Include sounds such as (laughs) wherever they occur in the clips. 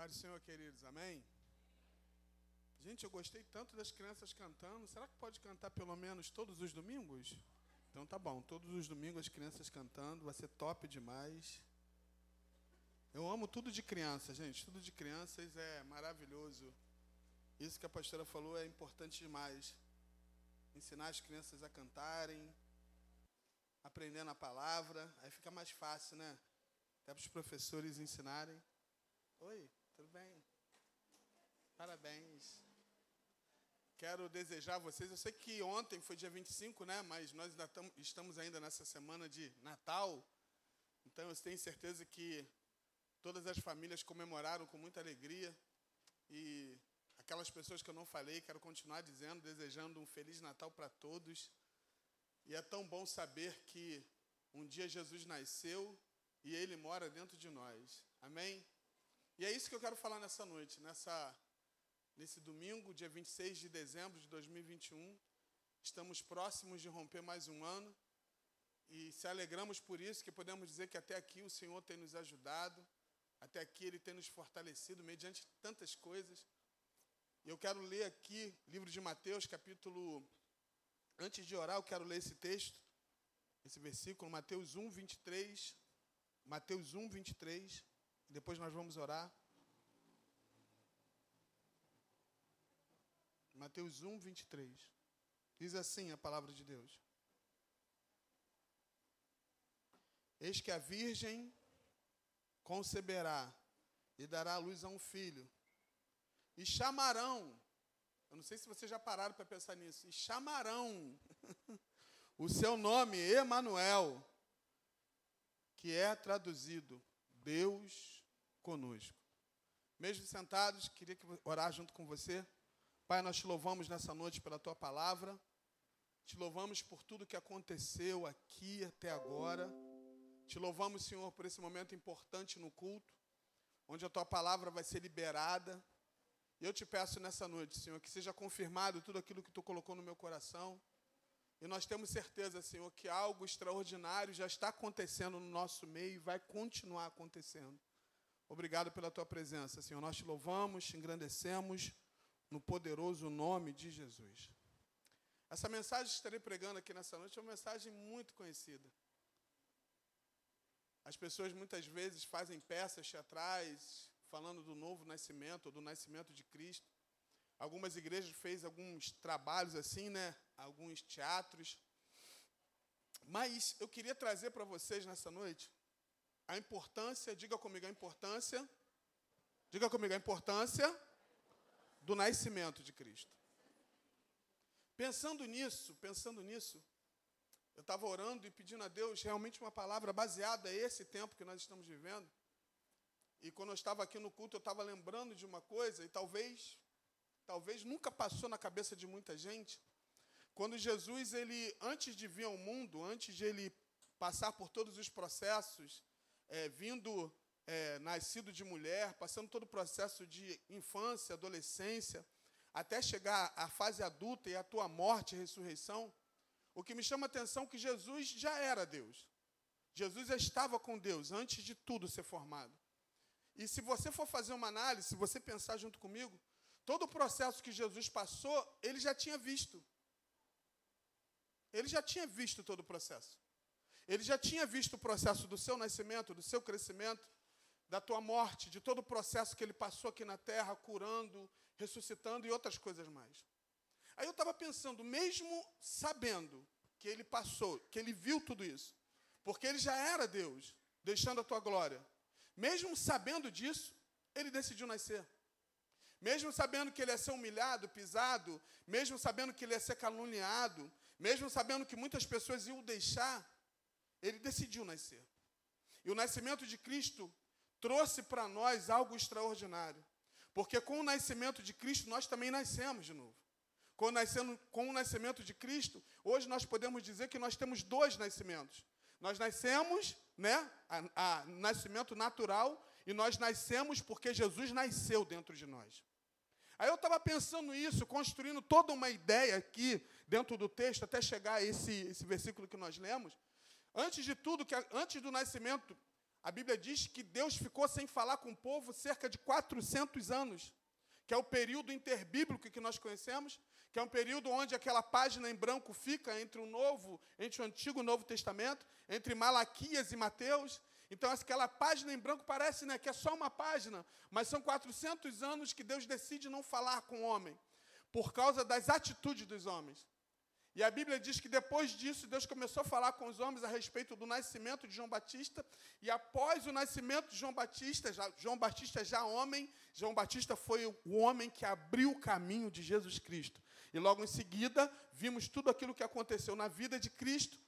Paz do Senhor, queridos, amém? Gente, eu gostei tanto das crianças cantando. Será que pode cantar pelo menos todos os domingos? Então tá bom, todos os domingos as crianças cantando, vai ser top demais. Eu amo tudo de criança, gente. Tudo de crianças é maravilhoso. Isso que a pastora falou é importante demais. Ensinar as crianças a cantarem, aprendendo a palavra, aí fica mais fácil, né? Até para os professores ensinarem. Oi, tudo bem? Parabéns. Quero desejar a vocês, eu sei que ontem foi dia 25, né? Mas nós ainda estamos ainda nessa semana de Natal. Então eu tenho certeza que todas as famílias comemoraram com muita alegria. E aquelas pessoas que eu não falei, quero continuar dizendo, desejando um Feliz Natal para todos. E é tão bom saber que um dia Jesus nasceu e ele mora dentro de nós. Amém? E é isso que eu quero falar nessa noite, nessa nesse domingo, dia 26 de dezembro de 2021. Estamos próximos de romper mais um ano e se alegramos por isso, que podemos dizer que até aqui o Senhor tem nos ajudado, até aqui Ele tem nos fortalecido mediante tantas coisas. E eu quero ler aqui, livro de Mateus, capítulo. Antes de orar, eu quero ler esse texto, esse versículo, Mateus 1, 23. Mateus 1, 23. Depois nós vamos orar. Mateus 1, 23. Diz assim a palavra de Deus: Eis que a virgem conceberá e dará à luz a um filho, e chamarão, eu não sei se vocês já pararam para pensar nisso, e chamarão (laughs) o seu nome Emanuel, que é traduzido Deus conosco. Mesmo sentados, queria orar junto com você. Pai, nós te louvamos nessa noite pela tua palavra. Te louvamos por tudo que aconteceu aqui até agora. Te louvamos, Senhor, por esse momento importante no culto, onde a tua palavra vai ser liberada. E eu te peço nessa noite, Senhor, que seja confirmado tudo aquilo que tu colocou no meu coração. E nós temos certeza, Senhor, que algo extraordinário já está acontecendo no nosso meio e vai continuar acontecendo. Obrigado pela tua presença, Senhor. Nós te louvamos, te engrandecemos no poderoso nome de Jesus. Essa mensagem que estarei pregando aqui nessa noite é uma mensagem muito conhecida. As pessoas muitas vezes fazem peças teatrais falando do novo nascimento, do nascimento de Cristo. Algumas igrejas fez alguns trabalhos assim, né? Alguns teatros. Mas eu queria trazer para vocês nessa noite a importância, diga comigo a importância, diga comigo a importância do nascimento de Cristo. Pensando nisso, pensando nisso, eu estava orando e pedindo a Deus realmente uma palavra baseada a esse tempo que nós estamos vivendo. E quando eu estava aqui no culto, eu estava lembrando de uma coisa, e talvez, talvez nunca passou na cabeça de muita gente. Quando Jesus, ele, antes de vir ao mundo, antes de ele passar por todos os processos, é, vindo é, nascido de mulher, passando todo o processo de infância, adolescência, até chegar à fase adulta e à tua morte e ressurreição, o que me chama a atenção é que Jesus já era Deus. Jesus já estava com Deus antes de tudo ser formado. E se você for fazer uma análise, se você pensar junto comigo, todo o processo que Jesus passou, ele já tinha visto. Ele já tinha visto todo o processo. Ele já tinha visto o processo do seu nascimento, do seu crescimento, da tua morte, de todo o processo que ele passou aqui na terra, curando, ressuscitando e outras coisas mais. Aí eu estava pensando, mesmo sabendo que ele passou, que ele viu tudo isso, porque ele já era Deus, deixando a tua glória, mesmo sabendo disso, ele decidiu nascer. Mesmo sabendo que ele ia ser humilhado, pisado, mesmo sabendo que ele ia ser caluniado, mesmo sabendo que muitas pessoas iam deixar, ele decidiu nascer. E o nascimento de Cristo trouxe para nós algo extraordinário. Porque com o nascimento de Cristo, nós também nascemos de novo. Com, nascendo, com o nascimento de Cristo, hoje nós podemos dizer que nós temos dois nascimentos. Nós nascemos, né, a, a nascimento natural, e nós nascemos porque Jesus nasceu dentro de nós. Aí eu estava pensando isso, construindo toda uma ideia aqui dentro do texto, até chegar a esse, esse versículo que nós lemos. Antes de tudo, que antes do nascimento a Bíblia diz que Deus ficou sem falar com o povo cerca de 400 anos, que é o período interbíblico que nós conhecemos, que é um período onde aquela página em branco fica entre o Novo, entre o Antigo e o Novo Testamento, entre Malaquias e Mateus. Então, aquela página em branco parece né, que é só uma página, mas são 400 anos que Deus decide não falar com o homem, por causa das atitudes dos homens. E a Bíblia diz que depois disso, Deus começou a falar com os homens a respeito do nascimento de João Batista. E após o nascimento de João Batista, já, João Batista já homem, João Batista foi o homem que abriu o caminho de Jesus Cristo. E logo em seguida, vimos tudo aquilo que aconteceu na vida de Cristo.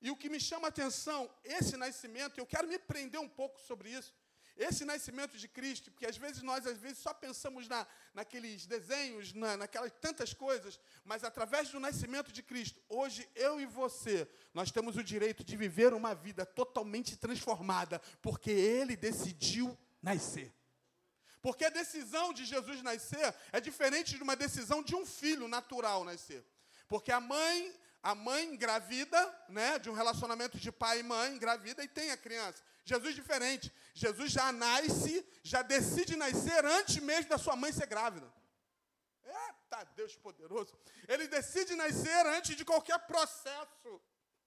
E o que me chama a atenção, esse nascimento, eu quero me prender um pouco sobre isso. Esse nascimento de Cristo, porque às vezes nós às vezes só pensamos na, naqueles desenhos, na, naquelas tantas coisas, mas através do nascimento de Cristo, hoje eu e você, nós temos o direito de viver uma vida totalmente transformada, porque Ele decidiu nascer. Porque a decisão de Jesus nascer é diferente de uma decisão de um filho natural nascer. Porque a mãe, a mãe engravida, né, de um relacionamento de pai e mãe, engravida e tem a criança. Jesus diferente. Jesus já nasce, já decide nascer antes mesmo da sua mãe ser grávida. Eita, Deus poderoso. Ele decide nascer antes de qualquer processo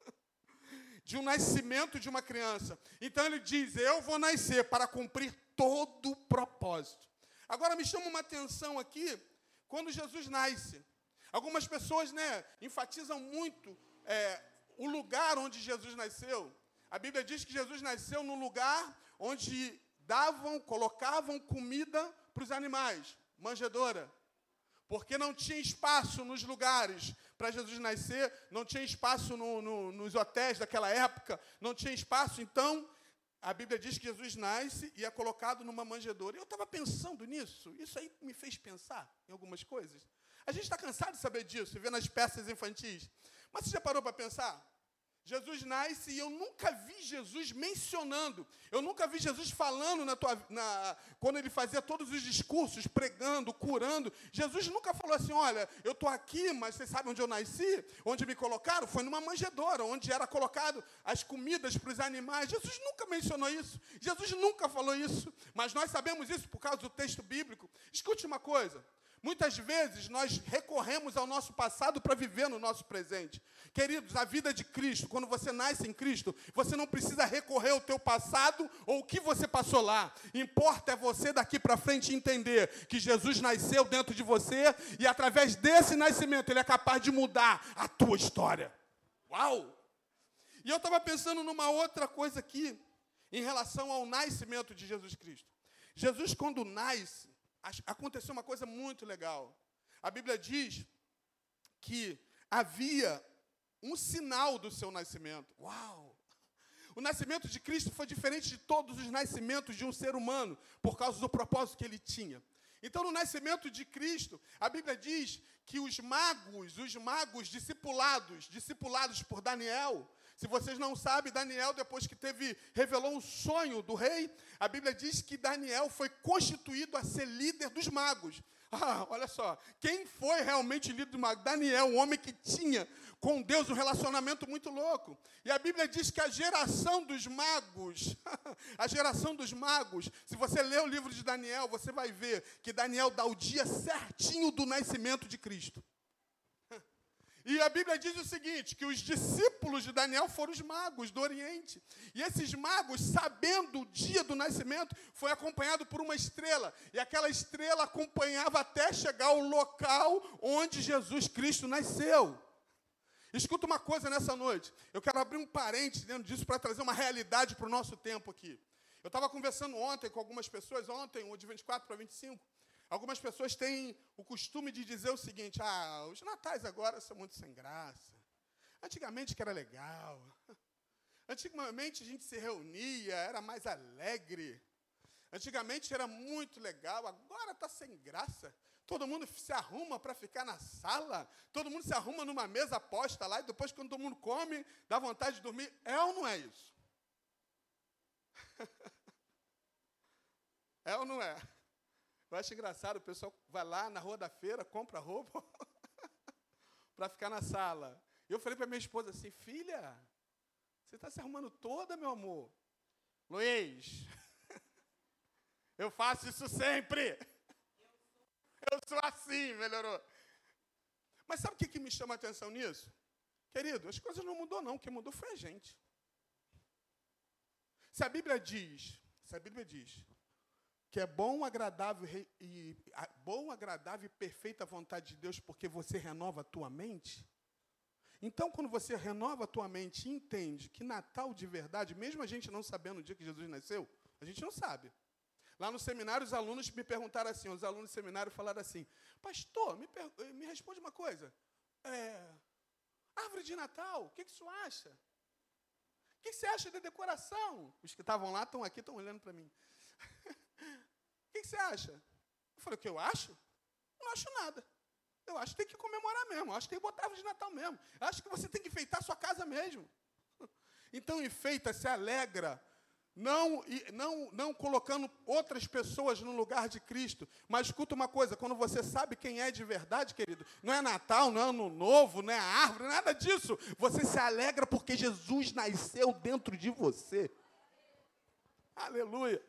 (laughs) de um nascimento de uma criança. Então ele diz: Eu vou nascer para cumprir todo o propósito. Agora me chama uma atenção aqui, quando Jesus nasce. Algumas pessoas né, enfatizam muito é, o lugar onde Jesus nasceu. A Bíblia diz que Jesus nasceu no lugar onde davam, colocavam comida para os animais, manjedoura. Porque não tinha espaço nos lugares para Jesus nascer, não tinha espaço no, no, nos hotéis daquela época, não tinha espaço, então a Bíblia diz que Jesus nasce e é colocado numa manjedoura. Eu estava pensando nisso, isso aí me fez pensar em algumas coisas. A gente está cansado de saber disso, vendo as peças infantis. Mas você já parou para pensar? Jesus nasce e eu nunca vi Jesus mencionando, eu nunca vi Jesus falando na tua, na, quando ele fazia todos os discursos, pregando, curando. Jesus nunca falou assim: olha, eu estou aqui, mas vocês sabem onde eu nasci? Onde me colocaram? Foi numa manjedoura, onde era colocado as comidas para os animais. Jesus nunca mencionou isso. Jesus nunca falou isso. Mas nós sabemos isso por causa do texto bíblico. Escute uma coisa: Muitas vezes nós recorremos ao nosso passado para viver no nosso presente. Queridos, a vida de Cristo, quando você nasce em Cristo, você não precisa recorrer ao teu passado ou o que você passou lá. Importa é você daqui para frente entender que Jesus nasceu dentro de você e através desse nascimento ele é capaz de mudar a tua história. Uau! E eu estava pensando numa outra coisa aqui em relação ao nascimento de Jesus Cristo. Jesus quando nasce, aconteceu uma coisa muito legal. A Bíblia diz que havia um sinal do seu nascimento. Uau! O nascimento de Cristo foi diferente de todos os nascimentos de um ser humano, por causa do propósito que ele tinha. Então, no nascimento de Cristo, a Bíblia diz que os magos, os magos discipulados, discipulados por Daniel, se vocês não sabem, Daniel, depois que teve, revelou um sonho do rei, a Bíblia diz que Daniel foi constituído a ser líder dos magos. (laughs) Ah, olha só, quem foi realmente líder dos magos? Daniel, um homem que tinha com Deus um relacionamento muito louco. E a Bíblia diz que a geração dos magos, (laughs) a geração dos magos, se você ler o livro de Daniel, você vai ver que Daniel dá o dia certinho do nascimento de Cristo. E a Bíblia diz o seguinte: que os discípulos de Daniel foram os magos do Oriente. E esses magos, sabendo o dia do nascimento, foi acompanhado por uma estrela. E aquela estrela acompanhava até chegar ao local onde Jesus Cristo nasceu. Escuta uma coisa nessa noite. Eu quero abrir um parênteses dentro disso para trazer uma realidade para o nosso tempo aqui. Eu estava conversando ontem com algumas pessoas, ontem, de 24 para 25, Algumas pessoas têm o costume de dizer o seguinte: ah, os natais agora são muito sem graça. Antigamente que era legal. Antigamente a gente se reunia, era mais alegre. Antigamente era muito legal, agora está sem graça. Todo mundo se arruma para ficar na sala, todo mundo se arruma numa mesa posta lá, e depois, quando todo mundo come, dá vontade de dormir. É ou não é isso? (laughs) é ou não é? Eu acho engraçado, o pessoal vai lá na rua da feira, compra roupa (laughs) para ficar na sala. Eu falei para minha esposa assim, filha, você está se arrumando toda, meu amor. Luiz, (laughs) eu faço isso sempre. (laughs) Eu sou assim, melhorou. Mas sabe o que, que me chama a atenção nisso? Querido, as coisas não mudou não, o que mudou foi a gente. Se a Bíblia diz, se a Bíblia diz que é bom, agradável e bom, agradável e perfeita a vontade de Deus porque você renova a tua mente, então, quando você renova a tua mente e entende que Natal de verdade, mesmo a gente não sabendo o dia que Jesus nasceu, a gente não sabe. Lá no seminário, os alunos me perguntaram assim, os alunos do seminário falaram assim, pastor, me, me responde uma coisa, é, árvore de Natal, o que, que acha? O que, que você acha da decoração? Os que estavam lá estão aqui, estão olhando para mim. (laughs) que, você acha? Eu falei, o que eu acho? Não acho nada. Eu acho que tem que comemorar mesmo. Eu acho que tem que botar árvore de Natal mesmo. Eu acho que você tem que enfeitar a sua casa mesmo. (laughs) Então enfeita, se alegra, não, não, não colocando outras pessoas no lugar de Cristo. Mas escuta uma coisa: quando você sabe quem é de verdade, querido, não é Natal, não é Ano Novo, não é árvore, nada disso. Você se alegra porque Jesus nasceu dentro de você. Aleluia.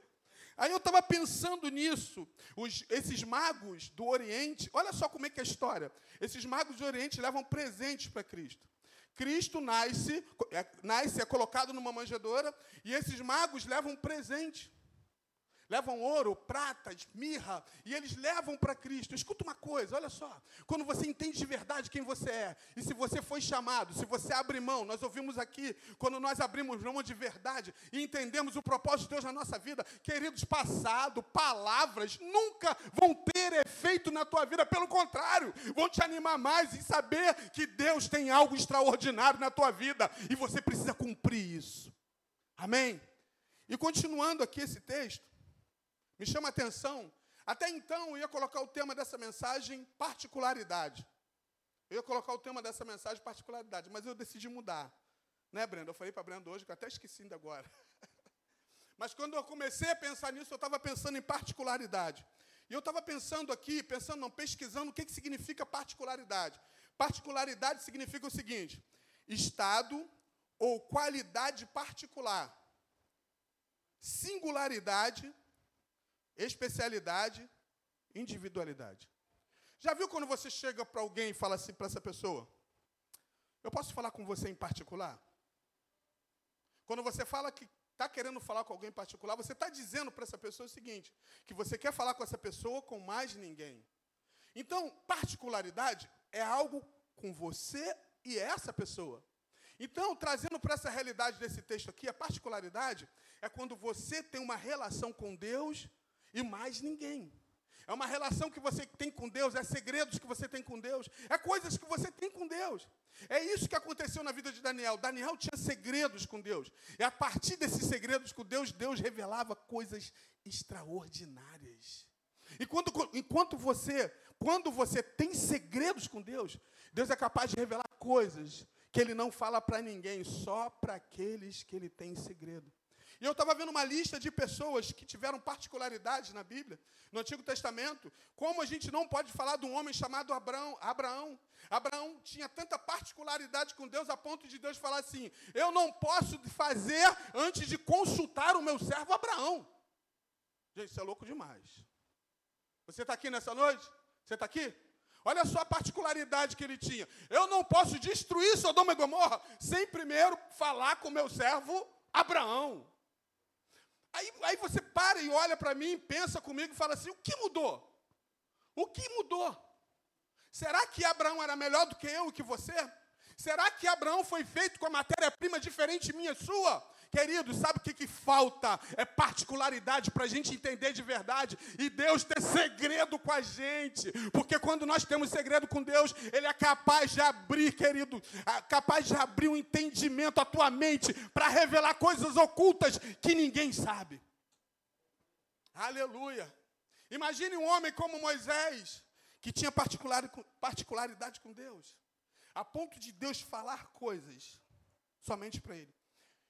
Aí eu estava pensando nisso. Os, esses magos do Oriente, olha só como é que é a história. Esses magos do Oriente levam presentes para Cristo. Cristo nasce, é, nasce, é colocado numa manjedoura, e esses magos levam presente. Levam ouro, prata, mirra, e eles levam para Cristo. Escuta uma coisa, olha só. Quando você entende de verdade quem você é, e se você foi chamado, se você abre mão, nós ouvimos aqui, quando nós abrimos mão de verdade e entendemos o propósito de Deus na nossa vida, queridos, passado, palavras nunca vão ter efeito na tua vida, pelo contrário, vão te animar mais em saber que Deus tem algo extraordinário na tua vida e você precisa cumprir isso. Amém? E continuando aqui esse texto, me chama a atenção. Até então eu ia colocar o tema dessa mensagem particularidade. Eu ia colocar o tema dessa mensagem particularidade, mas eu decidi mudar. Né, Brenda? Eu falei para Brenda hoje, que eu até esqueci ainda agora. (laughs) mas quando eu comecei a pensar nisso, eu estava pensando em particularidade. E eu estava pensando aqui, pensando, não, pesquisando o que, que significa particularidade. Particularidade significa o seguinte: estado ou qualidade particular. Singularidade especialidade, individualidade. Já viu quando você chega para alguém e fala assim para essa pessoa? Eu posso falar com você em particular? Quando você fala que está querendo falar com alguém em particular, você está dizendo para essa pessoa o seguinte: que você quer falar com essa pessoa com mais ninguém. Então, particularidade é algo com você e essa pessoa. Então, trazendo para essa realidade desse texto aqui, a particularidade é quando você tem uma relação com Deus e mais ninguém. É uma relação que você tem com Deus, é segredos que você tem com Deus, é coisas que você tem com Deus. É isso que aconteceu na vida de Daniel. Daniel tinha segredos com Deus. E a partir desses segredos com Deus, Deus revelava coisas extraordinárias. E quando, enquanto você, quando você tem segredos com Deus, Deus é capaz de revelar coisas que ele não fala para ninguém, só para aqueles que ele tem segredo. E eu estava vendo uma lista de pessoas que tiveram particularidades na Bíblia, no Antigo Testamento, como a gente não pode falar de um homem chamado Abraão. Abraão, Abraão tinha tanta particularidade com Deus a ponto de Deus falar assim: Eu não posso fazer antes de consultar o meu servo Abraão. Gente, isso é louco demais. Você está aqui nessa noite? Você está aqui? Olha só a particularidade que ele tinha. Eu não posso destruir Sodoma e Gomorra sem primeiro falar com meu servo Abraão. Aí, aí você para e olha para mim, pensa comigo e fala assim: o que mudou? O que mudou? Será que Abraão era melhor do que eu e que você? Será que Abraão foi feito com a matéria-prima diferente minha e sua? Querido, sabe o que, que falta? É particularidade para a gente entender de verdade. E Deus ter segredo com a gente. Porque quando nós temos segredo com Deus, Ele é capaz de abrir, querido, capaz de abrir um entendimento à tua mente para revelar coisas ocultas que ninguém sabe. Aleluia. Imagine um homem como Moisés, que tinha particularidade com Deus, a ponto de Deus falar coisas somente para ele.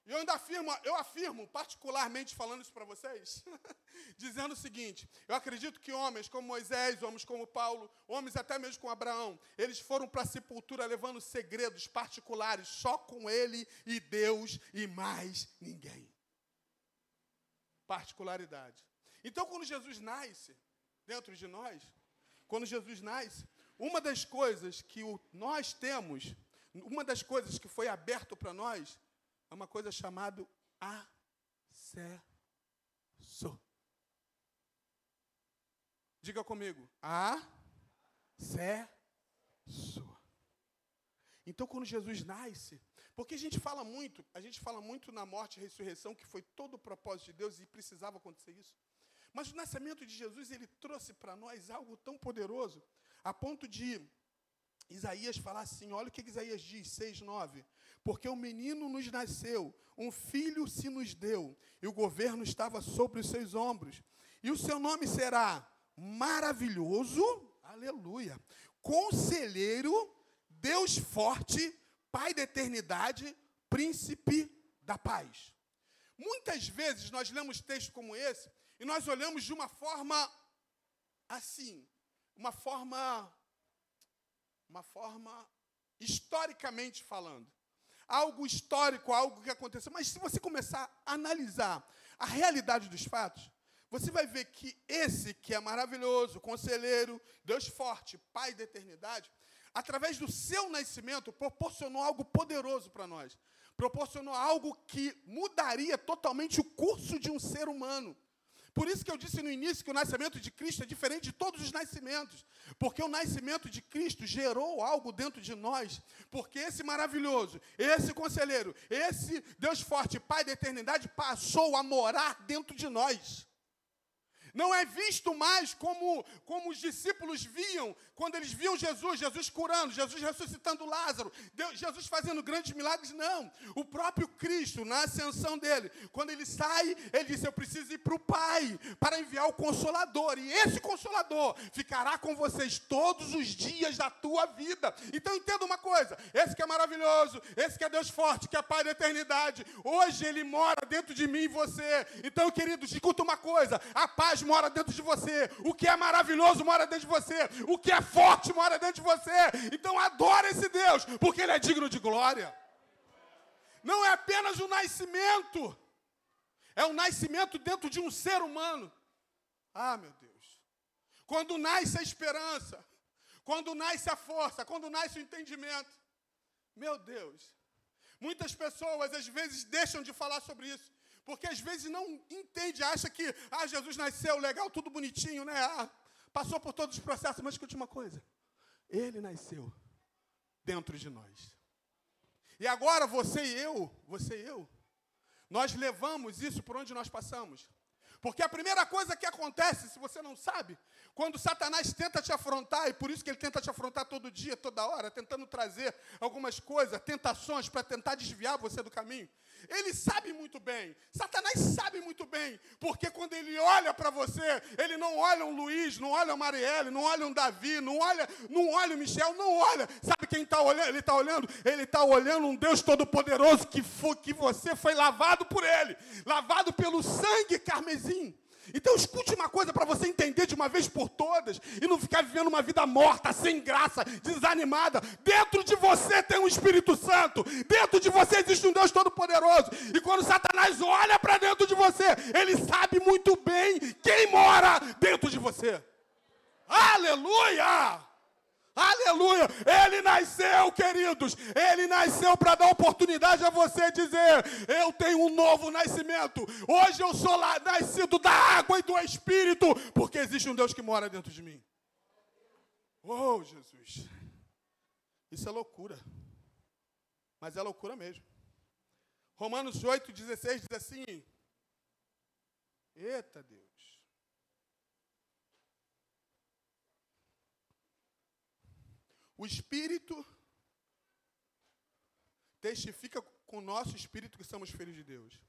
E eu ainda afirmo, eu afirmo, particularmente falando isso para vocês, (laughs) dizendo o seguinte: eu acredito que homens como Moisés, homens como Paulo, homens até mesmo como Abraão, eles foram para a sepultura levando segredos particulares, só com ele e Deus e mais ninguém. particularidade. Então, quando Jesus nasce dentro de nós, quando Jesus nasce, uma das coisas que o, nós temos, uma das coisas que foi aberto para nós, é uma coisa chamada acesso. Diga comigo, acesso. Então, quando Jesus nasce, porque a gente fala muito, a gente fala muito na morte e ressurreição, que foi todo o propósito de Deus e precisava acontecer isso. Mas o nascimento de Jesus, ele trouxe para nós algo tão poderoso, a ponto de Isaías falar assim: olha o que Isaías diz, 6,9. Porque um menino nos nasceu, um filho se nos deu, e o governo estava sobre os seus ombros. E o seu nome será maravilhoso, aleluia, conselheiro, Deus forte, Pai da eternidade, príncipe da paz. Muitas vezes nós lemos textos como esse e nós olhamos de uma forma assim, uma forma uma forma historicamente falando. Algo histórico, algo que aconteceu. Mas se você começar a analisar a realidade dos fatos, você vai ver que esse que é maravilhoso, conselheiro, Deus forte, Pai da eternidade, através do seu nascimento, proporcionou algo poderoso para nós. Proporcionou algo que mudaria totalmente o curso de um ser humano. Por isso que eu disse no início que o nascimento de Cristo é diferente de todos os nascimentos, porque o nascimento de Cristo gerou algo dentro de nós, porque esse maravilhoso, esse conselheiro, esse Deus forte, Pai da eternidade, passou a morar dentro de nós. Não é visto mais como, como os discípulos viam quando eles viam Jesus, Jesus curando, Jesus ressuscitando Lázaro, Deus, Jesus fazendo grandes milagres. Não. O próprio Cristo, na ascensão dele, quando ele sai, ele disse: Eu preciso ir para o Pai para enviar o Consolador. E esse Consolador ficará com vocês todos os dias da tua vida. Então entenda uma coisa: esse que é maravilhoso, esse que é Deus forte, que é Pai da eternidade, hoje ele mora dentro de mim e você. Então, queridos, escuta uma coisa: a paz mora dentro de você, o que é maravilhoso mora dentro de você, o que é forte mora dentro de você. Então adora esse Deus, porque ele é digno de glória. Não é apenas o nascimento, é o nascimento dentro de um ser humano. Ah, meu Deus. Quando nasce a esperança, quando nasce a força, quando nasce o entendimento. Meu Deus. Muitas pessoas às vezes deixam de falar sobre isso. Porque às vezes não entende, acha que ah, Jesus nasceu legal, tudo bonitinho, né? Ah, passou por todos os processos, mas escute uma coisa. Ele nasceu dentro de nós. E agora você e eu, você e eu, nós levamos isso por onde nós passamos. Porque a primeira coisa que acontece, se você não sabe, quando Satanás tenta te afrontar, e por isso que ele tenta te afrontar todo dia, toda hora, tentando trazer algumas coisas, tentações para tentar desviar você do caminho, ele sabe muito bem, Satanás sabe muito bem, porque quando ele olha para você, ele não olha um Luiz, não olha um Marielle, não olha um Davi, não olha, não olha o Michel, não olha. Sabe quem está olhando? Ele está olhando? Ele está olhando um Deus Todo-Poderoso que, que você foi lavado por ele, lavado pelo sangue carmesim. Então escute uma coisa para você entender de uma vez por todas e não ficar vivendo uma vida morta, sem graça, desanimada. Dentro de você tem um Espírito Santo, dentro de você existe um Deus Todo-Poderoso. E quando Satanás olha para dentro de você, ele sabe muito bem quem mora dentro de você. Aleluia! Aleluia! Ele nasceu, queridos. Ele nasceu para dar oportunidade a você dizer: Eu tenho um novo nascimento. Hoje eu sou lá, nascido da água e do Espírito, porque existe um Deus que mora dentro de mim. Oh, Jesus. Isso é loucura. Mas é loucura mesmo. Romanos 8, 16 diz assim: Eita Deus. O Espírito testifica com o nosso espírito que somos filhos de Deus.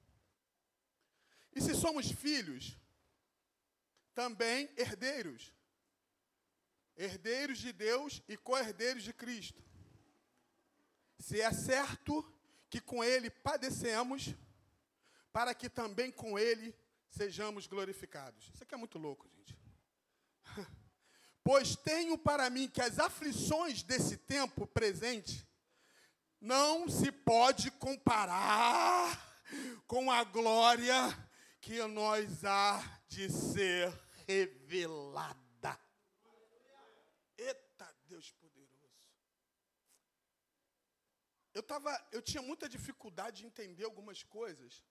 E se somos filhos, também herdeiros. Herdeiros de Deus e co-herdeiros de Cristo. Se é certo que com Ele padecemos, para que também com Ele sejamos glorificados. Isso aqui é muito louco, gente. Pois tenho para mim que as aflições desse tempo presente não se pode comparar com a glória que nós há de ser revelada. Eita Deus poderoso. Eu tava, eu tinha muita dificuldade de entender algumas coisas.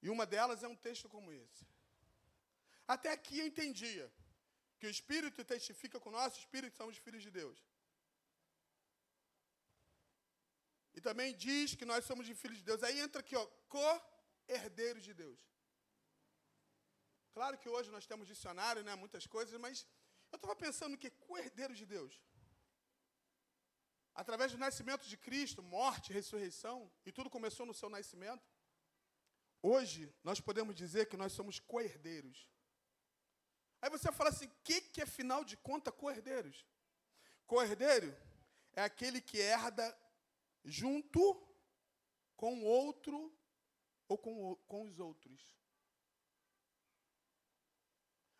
E uma delas é um texto como esse. Até aqui eu entendia que o Espírito testifica com o nosso Espírito somos filhos de Deus. E também diz que nós somos de filhos de Deus. Aí entra aqui, ó, co-herdeiros de Deus. Claro que hoje nós temos dicionário, né, muitas coisas, mas eu estava pensando que co-herdeiros de Deus. Através do nascimento de Cristo, morte, ressurreição, e tudo começou no seu nascimento. Hoje, nós podemos dizer que nós somos co-herdeiros. Aí você fala assim: o que, que é, final de conta, co-herdeiros? Co-herdeiro é aquele que herda junto com outro ou com, com os outros.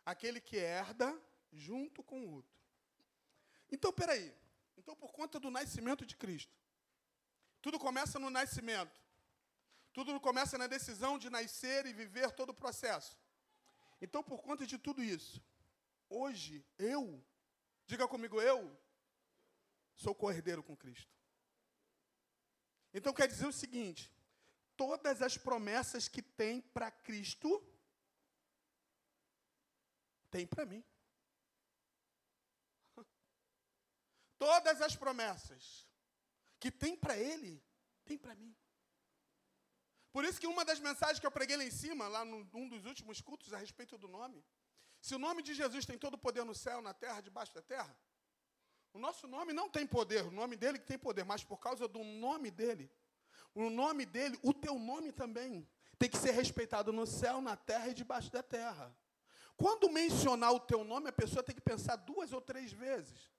Aquele que herda junto com o outro. Então, peraí. Então, por conta do nascimento de Cristo, tudo começa no nascimento. Tudo começa na decisão de nascer e viver todo o processo. Então, por conta de tudo isso, hoje, eu, diga comigo, eu sou cordeiro com Cristo. Então quer dizer o seguinte: todas as promessas que tem para Cristo, tem para mim. (laughs) Todas as promessas que tem para Ele, tem para mim. Por isso que uma das mensagens que eu preguei lá em cima, lá num dos últimos cultos, a respeito do nome, se o nome de Jesus tem todo o poder no céu, na terra, debaixo da terra, o nosso nome não tem poder, o nome dele que tem poder, mas por causa do nome dele, o nome dele, o teu nome também, tem que ser respeitado no céu, na terra e debaixo da terra. Quando mencionar o teu nome, a pessoa tem que pensar duas ou três vezes.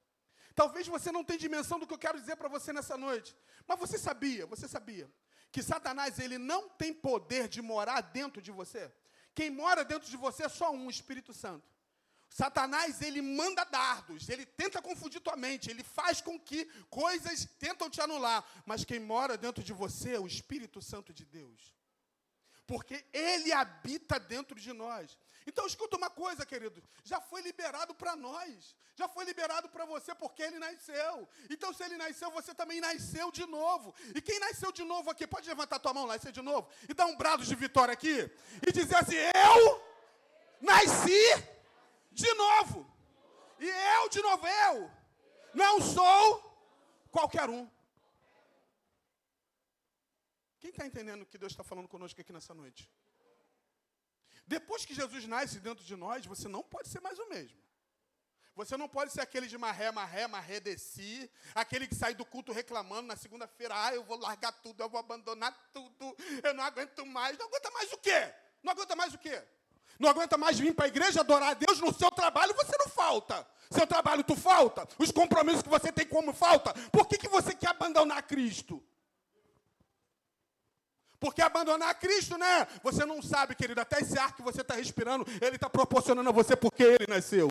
Talvez você não tenha dimensão do que eu quero dizer para você nessa noite, mas você sabia, você sabia que Satanás ele não tem poder de morar dentro de você? Quem mora dentro de você é só um, o Espírito Santo. Satanás, ele manda dardos, ele tenta confundir tua mente, ele faz com que coisas tentam te anular, mas quem mora dentro de você é o Espírito Santo de Deus. Porque ele habita dentro de nós. Então escuta uma coisa, querido, já foi liberado para nós, já foi liberado para você porque ele nasceu. Então se ele nasceu, você também nasceu de novo. E quem nasceu de novo aqui, pode levantar tua mão, nascer de novo e dar um brado de vitória aqui e dizer assim: "Eu nasci de novo. E eu, de novo, eu, não sou qualquer um. Quem está entendendo o que Deus está falando conosco aqui nessa noite? Depois que Jesus nasce dentro de nós, você não pode ser mais o mesmo. Você não pode ser aquele de marré, marré, marré, desci, aquele que sai do culto reclamando na segunda-feira, ah, eu vou largar tudo, eu vou abandonar tudo, eu não aguento mais. Não aguenta mais o quê? Não aguenta mais o quê? Não aguenta mais vir para a igreja adorar a Deus no seu trabalho, você não falta. Seu trabalho tu falta, os compromissos que você tem como falta. Por que, que você quer abandonar Cristo? Porque abandonar Cristo, né? Você não sabe, querido, até esse ar que você está respirando, Ele está proporcionando a você porque Ele nasceu.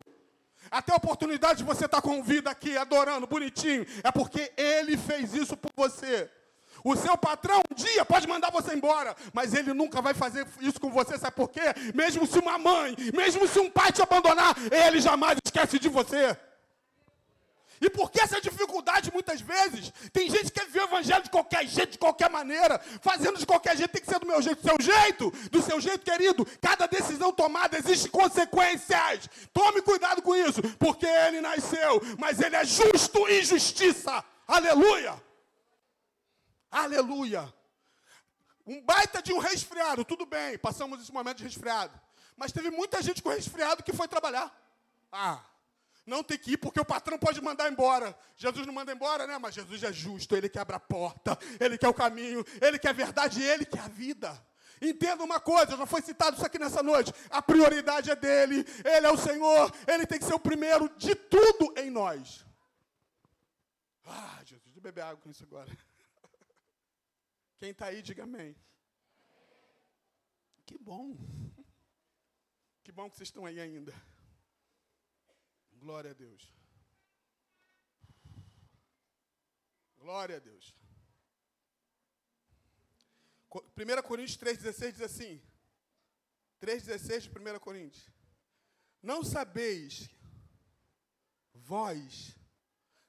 Até a oportunidade de você estar tá com vida aqui, adorando, bonitinho, é porque Ele fez isso por você. O seu patrão um dia pode mandar você embora, mas ele nunca vai fazer isso com você, sabe por quê? Mesmo se uma mãe, mesmo se um pai te abandonar, ele jamais esquece de você. E por que essa dificuldade muitas vezes? Tem gente que quer ver o evangelho de qualquer jeito, de qualquer maneira, fazendo de qualquer jeito, tem que ser do meu jeito, do seu jeito, do seu jeito, querido. Cada decisão tomada existe consequências. Tome cuidado com isso, porque ele nasceu, mas ele é justo e justiça. Aleluia! Aleluia! Um baita de um resfriado, tudo bem, passamos esse momento de resfriado. Mas teve muita gente com resfriado que foi trabalhar. Ah, não tem que ir porque o patrão pode mandar embora. Jesus não manda embora, né? Mas Jesus é justo, ele que abre a porta, ele quer o caminho, ele quer a verdade, ele quer a vida. Entenda uma coisa, já foi citado isso aqui nessa noite. A prioridade é dele, ele é o Senhor, ele tem que ser o primeiro de tudo em nós. Ah, Jesus, eu beber água com isso agora. (laughs) Quem está aí, diga amém. Que bom. Que bom que vocês estão aí ainda. Glória a Deus. Glória a Deus. 1 Coríntios 3,16 diz assim: 3,16 de 1 Coríntios. Não sabeis vós,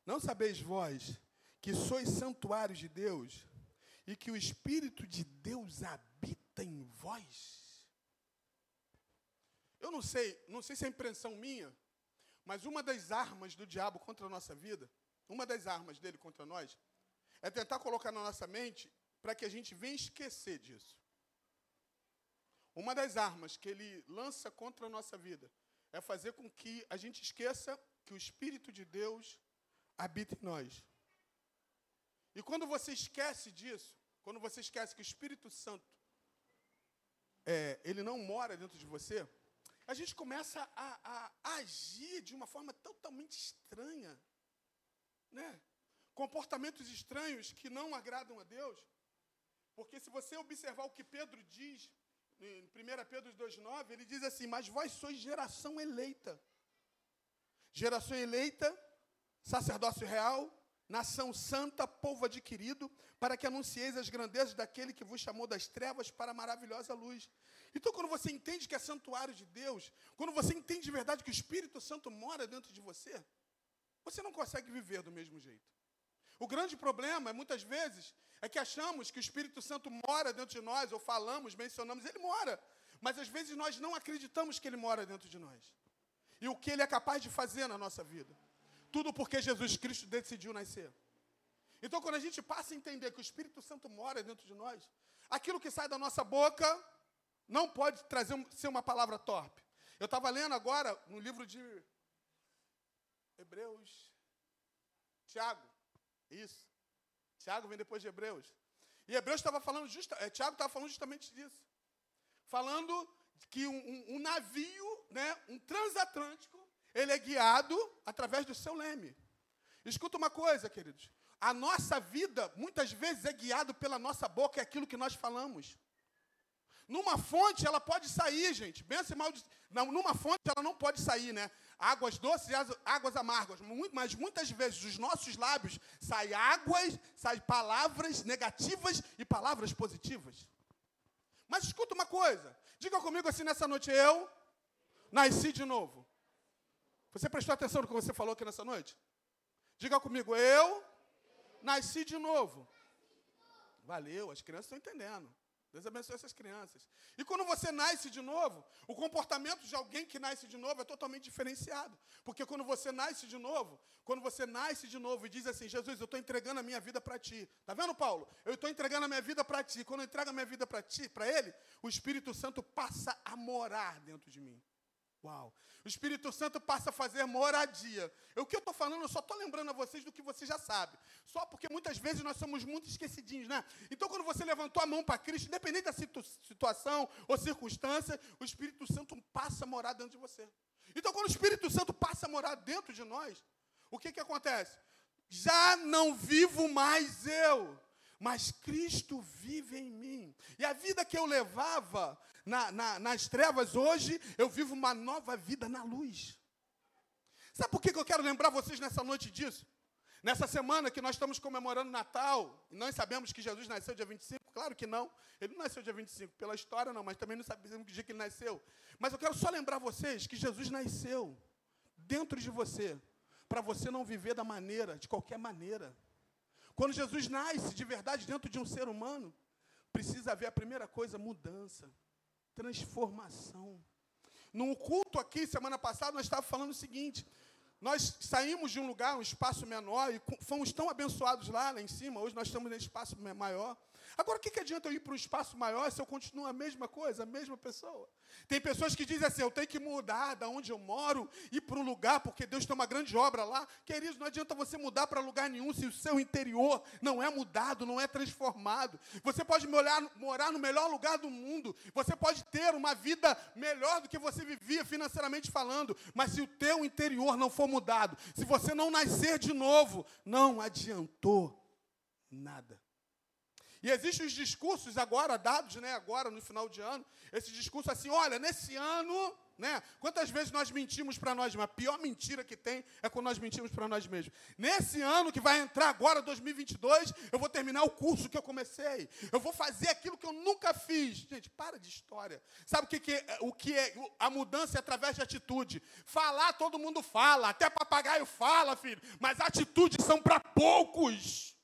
não sabeis vós, que sois santuário de Deus e que o Espírito de Deus habita em vós? Eu não sei, não sei se é impressão minha, mas uma das armas do diabo contra a nossa vida, uma das armas dele contra nós, é tentar colocar na nossa mente para que a gente venha esquecer disso. Uma das armas que ele lança contra a nossa vida é fazer com que a gente esqueça que o Espírito de Deus habita em nós. E quando você esquece disso, quando você esquece que o Espírito Santo é, ele não mora dentro de você, a gente começa a, a, agir de uma forma totalmente estranha, né? Comportamentos estranhos que não agradam a Deus. Porque se você observar o que Pedro diz em 1 Pedro 2,9, ele diz assim: Mas vós sois geração eleita. Geração eleita, sacerdócio real, nação santa, povo adquirido, para que anuncieis as grandezas daquele que vos chamou das trevas para a maravilhosa luz. Então, quando você entende que é santuário de Deus, quando você entende de verdade que o Espírito Santo mora dentro de você, você não consegue viver do mesmo jeito. O grande problema, muitas vezes, é que achamos que o Espírito Santo mora dentro de nós, ou falamos, mencionamos, ele mora. Mas às vezes nós não acreditamos que ele mora dentro de nós. E o que ele é capaz de fazer na nossa vida. Tudo porque Jesus Cristo decidiu nascer. Então, quando a gente passa a entender que o Espírito Santo mora dentro de nós, aquilo que sai da nossa boca não pode trazer ser uma palavra torpe. Eu estava lendo agora no livro de Hebreus, Tiago, isso. Tiago vem depois de Hebreus. E Hebreus estava falando justa, é, Tiago estava falando justamente disso. Falando que um, um, um, navio, né, um transatlântico, ele é guiado através do seu leme. Escuta uma coisa, queridos. A nossa vida, muitas vezes, é guiado pela nossa boca, é aquilo que nós falamos. Numa fonte ela pode sair, gente. Benção e mal de... não, numa fonte ela não pode sair, né? Águas doces e águas amargas. Mas muitas vezes dos nossos lábios saem águas, saem palavras negativas e palavras positivas. Mas escuta uma coisa. Diga comigo assim nessa noite, eu nasci de novo. Você prestou atenção no que você falou aqui nessa noite? Diga comigo, eu nasci de novo. Valeu, as crianças estão entendendo. Deus abençoe essas crianças. E quando você nasce de novo, o comportamento de alguém que nasce de novo é totalmente diferenciado. Porque quando você nasce de novo, quando você nasce de novo e diz assim, Jesus, eu estou entregando a minha vida para ti. Está vendo, Paulo? Eu estou entregando a minha vida para ti. Quando eu entrego a minha vida para ti, para ele, o Espírito Santo passa a morar dentro de mim. Uau! O Espírito Santo passa a fazer moradia. O que eu estou falando, eu só estou lembrando a vocês do que você já sabe. Só porque muitas vezes nós somos muito esquecidinhos, né? Então, quando você levantou a mão para Cristo, independente da situ situação ou circunstância, o Espírito Santo passa a morar dentro de você. Então, quando o Espírito Santo passa a morar dentro de nós, o que, que acontece? Já não vivo mais eu, mas Cristo vive em mim. E a vida que eu levava na, na, nas trevas, hoje eu vivo uma nova vida na luz. Sabe por que eu quero lembrar vocês nessa noite disso? Nessa semana que nós estamos comemorando Natal, e nós sabemos que Jesus nasceu dia 25, claro que não, ele não nasceu dia 25, pela história não, mas também não sabemos que dia que ele nasceu. Mas eu quero só lembrar vocês que Jesus nasceu dentro de você, para você não viver da maneira, de qualquer maneira. Quando Jesus nasce de verdade dentro de um ser humano, precisa haver a primeira coisa, mudança, transformação. No culto aqui, semana passada, nós estávamos falando o seguinte: nós saímos de um lugar, um espaço menor, e fomos tão abençoados lá, lá em cima. Hoje nós estamos nesse espaço maior. Agora, o que, que adianta eu ir para um espaço maior se eu continuo a mesma coisa, a mesma pessoa? Tem pessoas que dizem assim: eu tenho que mudar da onde eu moro, ir para um lugar, porque Deus tem uma grande obra lá. Queridos, não adianta você mudar para lugar nenhum se o seu interior não é mudado, não é transformado. Você pode morar, morar no melhor lugar do mundo, você pode ter uma vida melhor do que você vivia financeiramente falando, mas se o teu interior não for mudado, se você não nascer de novo, não adiantou nada. E existem os discursos agora dados, né, agora no final de ano, esse discurso assim, olha, nesse ano Né? Quantas vezes nós mentimos para nós mesmos? A pior mentira que tem é quando nós mentimos para nós mesmos. Nesse ano que vai entrar agora, 2022, eu vou terminar o curso que eu comecei. Eu vou fazer aquilo que eu nunca fiz. Gente, para de história. Sabe o que, que é, o que é a mudança é através de atitude? Falar, todo mundo fala. Até papagaio fala, filho. Mas atitudes são para poucos.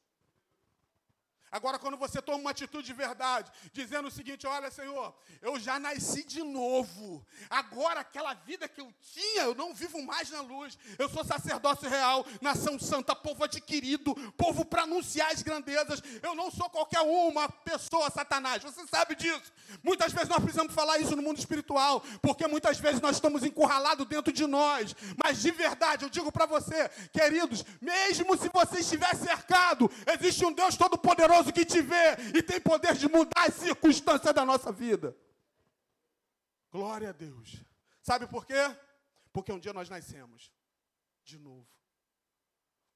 Agora, quando você toma uma atitude de verdade, dizendo o seguinte: Olha, Senhor, eu já nasci de novo. Agora, aquela vida que eu tinha, eu não vivo mais na luz. Eu sou sacerdócio real, nação santa, povo adquirido, povo para anunciar as grandezas. Eu não sou qualquer uma pessoa, Satanás. Você sabe disso. Muitas vezes nós precisamos falar isso no mundo espiritual, porque muitas vezes nós estamos encurralados dentro de nós. Mas de verdade, eu digo para você, queridos, mesmo se você estiver cercado, existe um Deus todo-poderoso poderoso que te vê e tem poder de mudar as circunstâncias da nossa vida. Glória a Deus. Sabe por quê? Porque um dia nós nascemos de novo.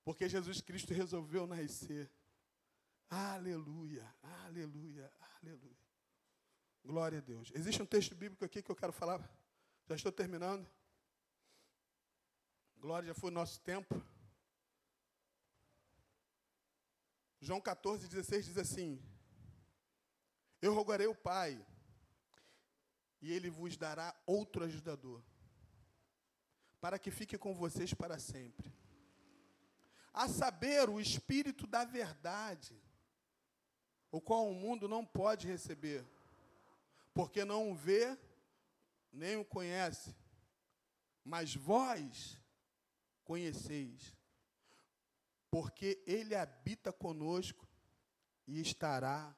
Porque Jesus Cristo resolveu nascer. Aleluia, aleluia, aleluia. Glória a Deus. Existe um texto bíblico aqui que eu quero falar. Já estou terminando. Glória, já foi o nosso tempo. João 14, 16 diz assim: Eu rogarei o Pai, e ele vos dará outro ajudador, para que fique com vocês para sempre. A saber, o Espírito da Verdade, o qual o mundo não pode receber, porque não o vê, nem o conhece, mas vós conheceis porque Ele habita conosco e estará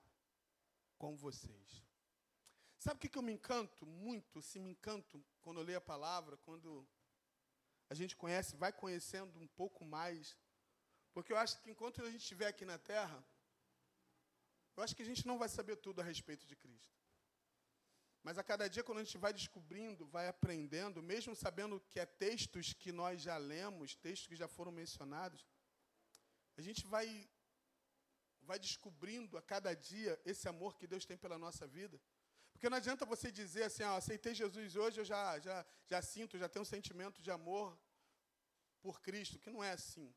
com vocês. Sabe o que, eu me encanto muito? Se me encanto quando eu leio a palavra, quando a gente conhece, vai conhecendo um pouco mais. Porque eu acho que enquanto a gente estiver aqui na terra, eu acho que a gente não vai saber tudo a respeito de Cristo. Mas a cada dia, quando a gente vai descobrindo, vai aprendendo, mesmo sabendo que é textos que nós já lemos, textos que já foram mencionados, a gente vai vai descobrindo a cada dia esse amor que Deus tem pela nossa vida. Porque não adianta você dizer assim, ah, aceitei Jesus hoje, eu já, já, já sinto, já tenho um sentimento de amor por Cristo, que não é assim.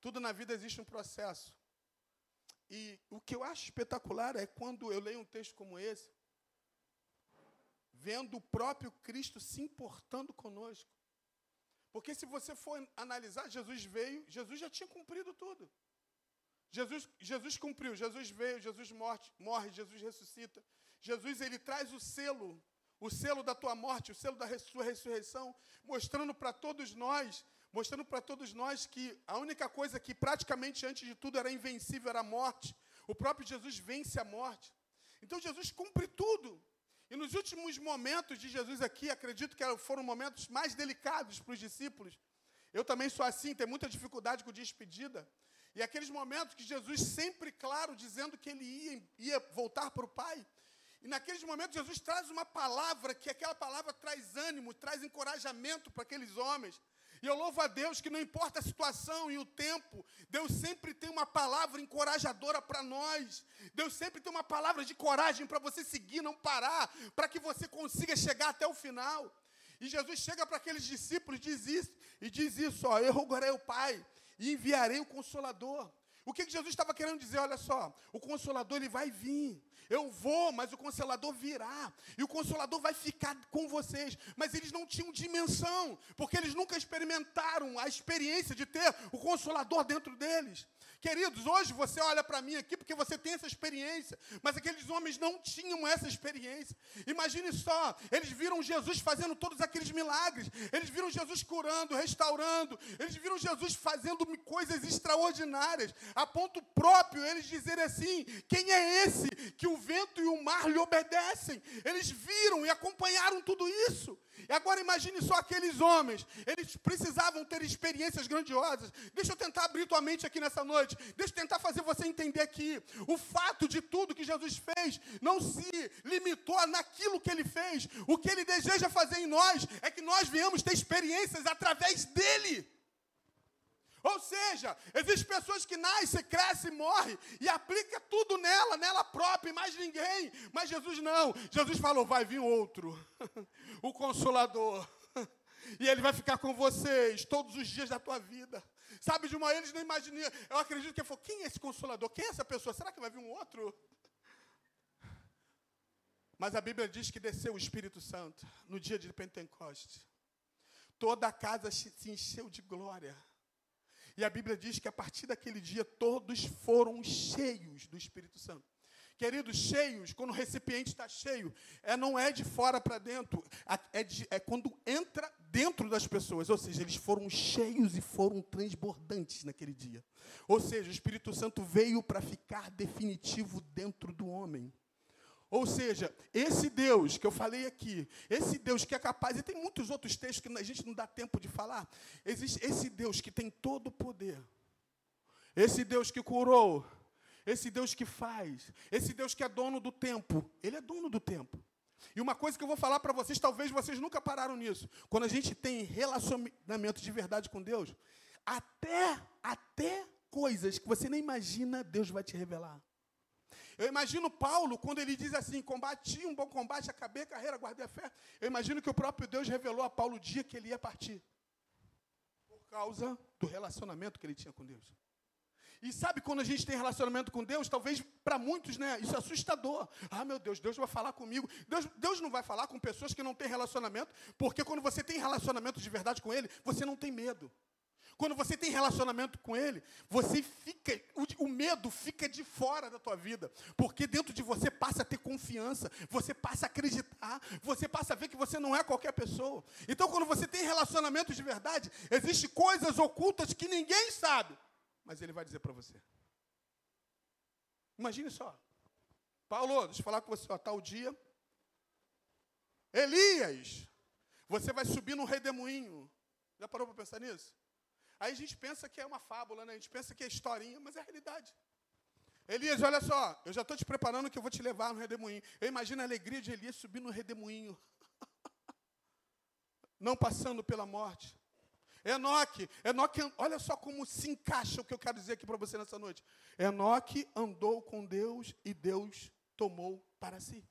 Tudo na vida existe um processo. E o que eu acho espetacular é quando eu leio um texto como esse, vendo o próprio Cristo se importando conosco. Porque se você for analisar, Jesus veio, Jesus já tinha cumprido tudo. Jesus, Jesus cumpriu, Jesus veio, Jesus morte, morre, Jesus ressuscita. Jesus ele traz o selo, o selo da tua morte, o selo da sua ressurreição, mostrando para todos nós, mostrando para todos nós que a única coisa que praticamente antes de tudo era invencível era a morte. O próprio Jesus vence a morte. Então Jesus cumpre tudo. E nos últimos momentos de Jesus aqui, acredito que foram momentos mais delicados para os discípulos. Eu também sou assim, tenho muita dificuldade com despedida. E aqueles momentos que Jesus sempre claro dizendo que ele ia, ia voltar para o Pai. E naqueles momentos Jesus traz uma palavra que aquela palavra traz ânimo, traz encorajamento para aqueles homens. E eu louvo a Deus que não importa a situação e o tempo, Deus sempre tem uma palavra encorajadora para nós. Deus sempre tem uma palavra de coragem para você seguir, não parar, para que você consiga chegar até o final. E Jesus chega para aqueles discípulos diz isso, e diz isso, ó, eu rogarei o Pai, e enviarei o Consolador. O que, Jesus estava querendo dizer? Olha só, o Consolador ele vai vir. Eu vou, mas o Consolador virá. E o Consolador vai ficar com vocês. Mas eles não tinham dimensão, porque eles nunca experimentaram a experiência de ter o Consolador dentro deles. Queridos, hoje você olha para mim aqui porque você tem essa experiência, mas aqueles homens não tinham essa experiência. Imagine só, eles viram Jesus fazendo todos aqueles milagres, eles viram Jesus curando, restaurando, eles viram Jesus fazendo coisas extraordinárias, a ponto próprio eles dizerem assim: quem é esse que o vento e o mar lhe obedecem? Eles viram e acompanharam tudo isso. E agora imagine só aqueles homens, eles precisavam ter experiências grandiosas. Deixa eu tentar abrir tua mente aqui nessa noite. Deixa eu tentar fazer você entender aqui. O fato de tudo que Jesus fez não se limitou naquilo que ele fez. O que ele deseja fazer em nós é que nós venhamos ter experiências através dele. Ou seja, existem pessoas que nascem, crescem, morrem e aplica tudo nela, nela própria, e mais ninguém. Mas Jesus não. Jesus falou: vai vir outro, (laughs) o consolador. (laughs) E ele vai ficar com vocês todos os dias da tua vida. Sabe, de uma eles nem imaginei. Eu acredito que ele falou: quem é esse consolador? Quem é essa pessoa? Será que vai vir um outro? Mas a Bíblia diz que desceu o Espírito Santo no dia de Pentecostes. Toda a casa se encheu de glória. E a Bíblia diz que a partir daquele dia todos foram cheios do Espírito Santo. Queridos, cheios, quando o recipiente está cheio, é, não é de fora para dentro, é, de, é quando entra dentro das pessoas. Ou seja, eles foram cheios e foram transbordantes naquele dia. Ou seja, o Espírito Santo veio para ficar definitivo dentro do homem. Ou seja, esse Deus que eu falei aqui, esse Deus que é capaz, e tem muitos outros textos que a gente não dá tempo de falar, existe esse Deus que tem todo o poder, esse Deus que curou, esse Deus que faz, esse Deus que é dono do tempo, ele é dono do tempo. E uma coisa que eu vou falar para vocês, talvez vocês nunca pararam nisso, quando a gente tem relacionamento de verdade com Deus, até, até coisas que você nem imagina, Deus vai te revelar. Eu imagino Paulo, quando ele diz assim: combati um bom combate, acabei a carreira, guardei a fé. Eu imagino que o próprio Deus revelou a Paulo o dia que ele ia partir. Por causa do relacionamento que ele tinha com Deus. E sabe quando a gente tem relacionamento com Deus, talvez para muitos, né, isso é assustador. Ah, meu Deus, Deus vai falar comigo. Deus, Deus não vai falar com pessoas que não têm relacionamento, porque quando você tem relacionamento de verdade com Ele, você não tem medo. Quando você tem relacionamento com Ele, você fica, o, o, medo fica de fora da tua vida, porque dentro de você passa a ter confiança, você passa a acreditar, você passa a ver que você não é qualquer pessoa. Então, quando você tem relacionamento de verdade, existem coisas ocultas que ninguém sabe, mas Ele vai dizer para você. Imagine só. Paulo, deixa eu falar com você, ó, tal dia. Elias, você vai subir no redemoinho. Já parou para pensar nisso? Aí a gente pensa que é uma fábula, né? a gente pensa que é historinha, mas é a realidade. Elias, olha só, eu já estou te preparando que eu vou te levar no redemoinho. Eu imagino a alegria de Elias subir no redemoinho. (laughs) Não passando pela morte. Enoque, Enoque, olha só como se encaixa o que eu quero dizer aqui para você nessa noite. Enoque andou com Deus e Deus tomou para si.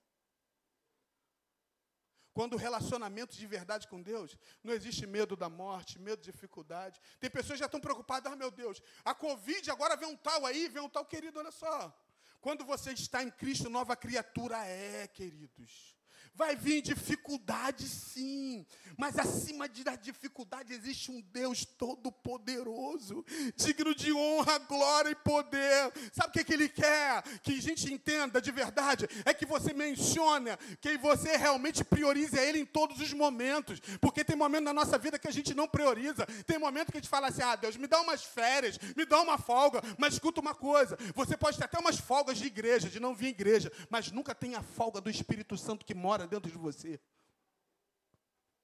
Quando o relacionamento de verdade com Deus, não existe medo da morte, medo de dificuldade. Tem pessoas que já estão preocupadas, ah, meu Deus, a Covid, agora vem um tal aí, vem um tal, querido, olha só. Quando você está em Cristo, nova criatura é, queridos. Vai vir dificuldade, sim, mas acima da dificuldade existe um Deus todo-poderoso, digno de honra, glória e poder. Sabe o que, que Ele quer? Que a gente entenda de verdade. É que você mencione, que você realmente priorize Ele em todos os momentos, porque tem momentos na nossa vida que a gente não prioriza. Tem momento que a gente fala assim: ah, Deus, me dá umas férias, me dá uma folga, mas escuta uma coisa: você pode ter até umas folgas de igreja, de não vir à igreja, mas nunca tem a folga do Espírito Santo que mora dentro de você.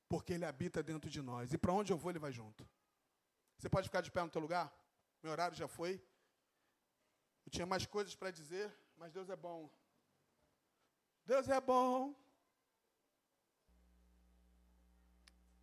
Porque Ele habita dentro de nós. E para onde eu vou, Ele vai junto. Você pode ficar de pé no teu lugar? Meu horário já foi. Eu tinha mais coisas para dizer, mas Deus é bom. Deus é bom.